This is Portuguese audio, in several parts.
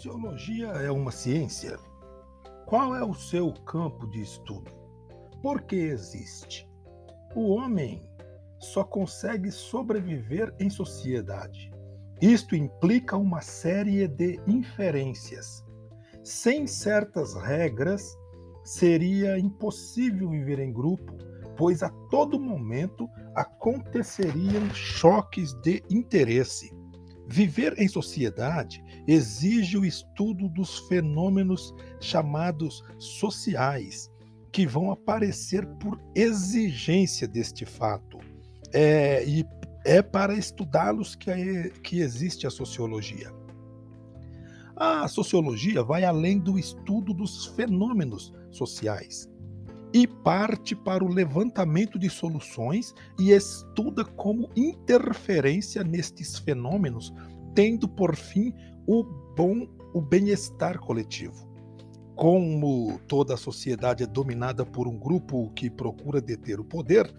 sociologia é uma ciência? Qual é o seu campo de estudo? Por que existe? O homem só consegue sobreviver em sociedade. Isto implica uma série de inferências. Sem certas regras, seria impossível viver em grupo, pois a todo momento aconteceriam choques de interesse. Viver em sociedade exige o estudo dos fenômenos chamados sociais, que vão aparecer por exigência deste fato. É, e é para estudá-los que, que existe a sociologia. A sociologia vai além do estudo dos fenômenos sociais e parte para o levantamento de soluções e estuda como interferência nestes fenômenos, tendo por fim o bom o bem-estar coletivo. Como toda a sociedade é dominada por um grupo que procura deter o poder,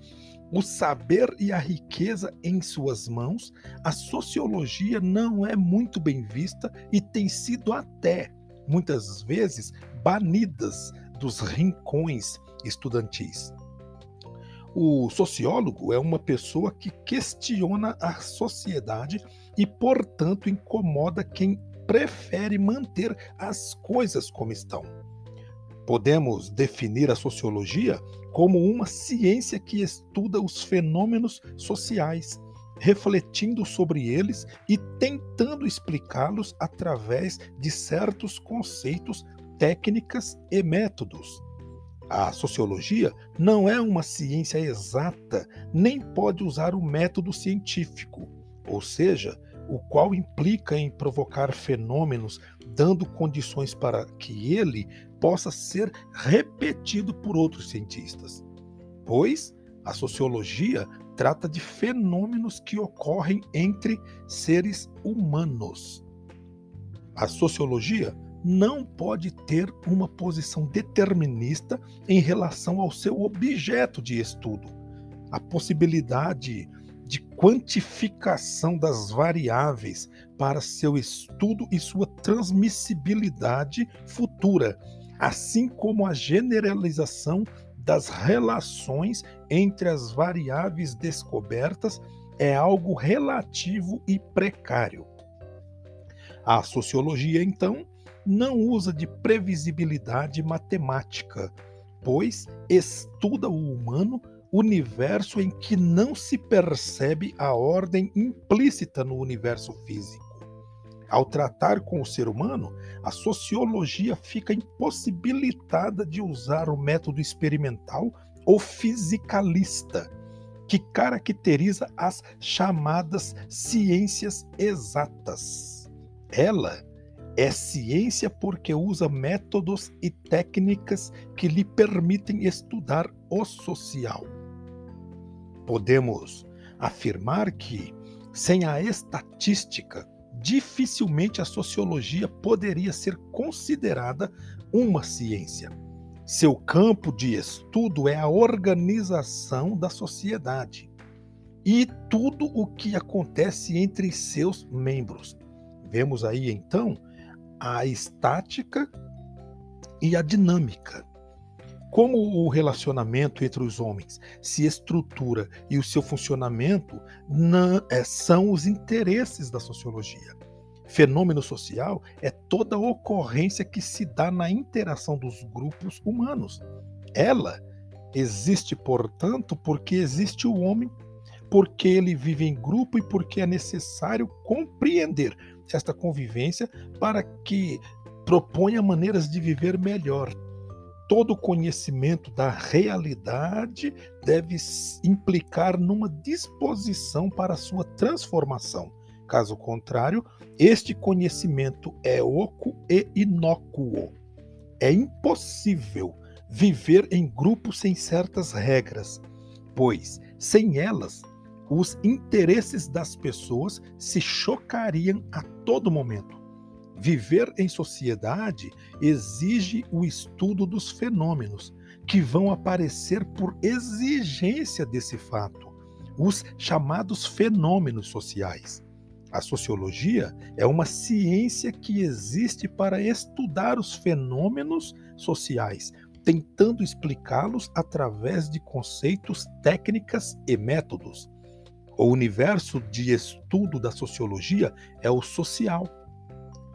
o saber e a riqueza em suas mãos, a sociologia não é muito bem vista e tem sido até, muitas vezes, banidas dos rincões estudantis. O sociólogo é uma pessoa que questiona a sociedade e, portanto, incomoda quem prefere manter as coisas como estão. Podemos definir a sociologia como uma ciência que estuda os fenômenos sociais, refletindo sobre eles e tentando explicá-los através de certos conceitos, técnicas e métodos. A sociologia não é uma ciência exata, nem pode usar o método científico, ou seja, o qual implica em provocar fenômenos, dando condições para que ele possa ser repetido por outros cientistas. Pois a sociologia trata de fenômenos que ocorrem entre seres humanos. A sociologia não pode ter uma posição determinista em relação ao seu objeto de estudo. A possibilidade de quantificação das variáveis para seu estudo e sua transmissibilidade futura, assim como a generalização das relações entre as variáveis descobertas é algo relativo e precário. A sociologia, então, não usa de previsibilidade matemática, pois estuda o humano, universo em que não se percebe a ordem implícita no universo físico. Ao tratar com o ser humano, a sociologia fica impossibilitada de usar o método experimental ou fisicalista, que caracteriza as chamadas ciências exatas. Ela é ciência porque usa métodos e técnicas que lhe permitem estudar o social. Podemos afirmar que, sem a estatística, dificilmente a sociologia poderia ser considerada uma ciência. Seu campo de estudo é a organização da sociedade e tudo o que acontece entre seus membros. Vemos aí então a estática e a dinâmica. Como o relacionamento entre os homens se estrutura e o seu funcionamento é, são os interesses da sociologia. Fenômeno social é toda ocorrência que se dá na interação dos grupos humanos. Ela existe, portanto, porque existe o homem, porque ele vive em grupo e porque é necessário compreender esta convivência para que proponha maneiras de viver melhor. Todo conhecimento da realidade deve implicar numa disposição para sua transformação. Caso contrário, este conhecimento é oco e inócuo. É impossível viver em grupo sem certas regras, pois, sem elas, os interesses das pessoas se chocariam a todo momento. Viver em sociedade exige o estudo dos fenômenos que vão aparecer por exigência desse fato, os chamados fenômenos sociais. A sociologia é uma ciência que existe para estudar os fenômenos sociais, tentando explicá-los através de conceitos, técnicas e métodos. O universo de estudo da sociologia é o social,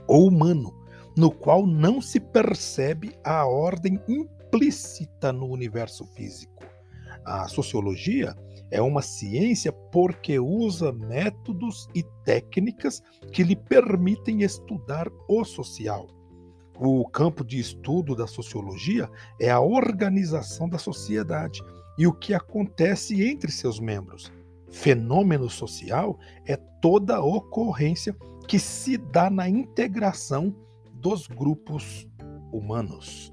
o humano, no qual não se percebe a ordem implícita no universo físico. A sociologia é uma ciência porque usa métodos e técnicas que lhe permitem estudar o social. O campo de estudo da sociologia é a organização da sociedade e o que acontece entre seus membros. Fenômeno social é toda ocorrência que se dá na integração dos grupos humanos.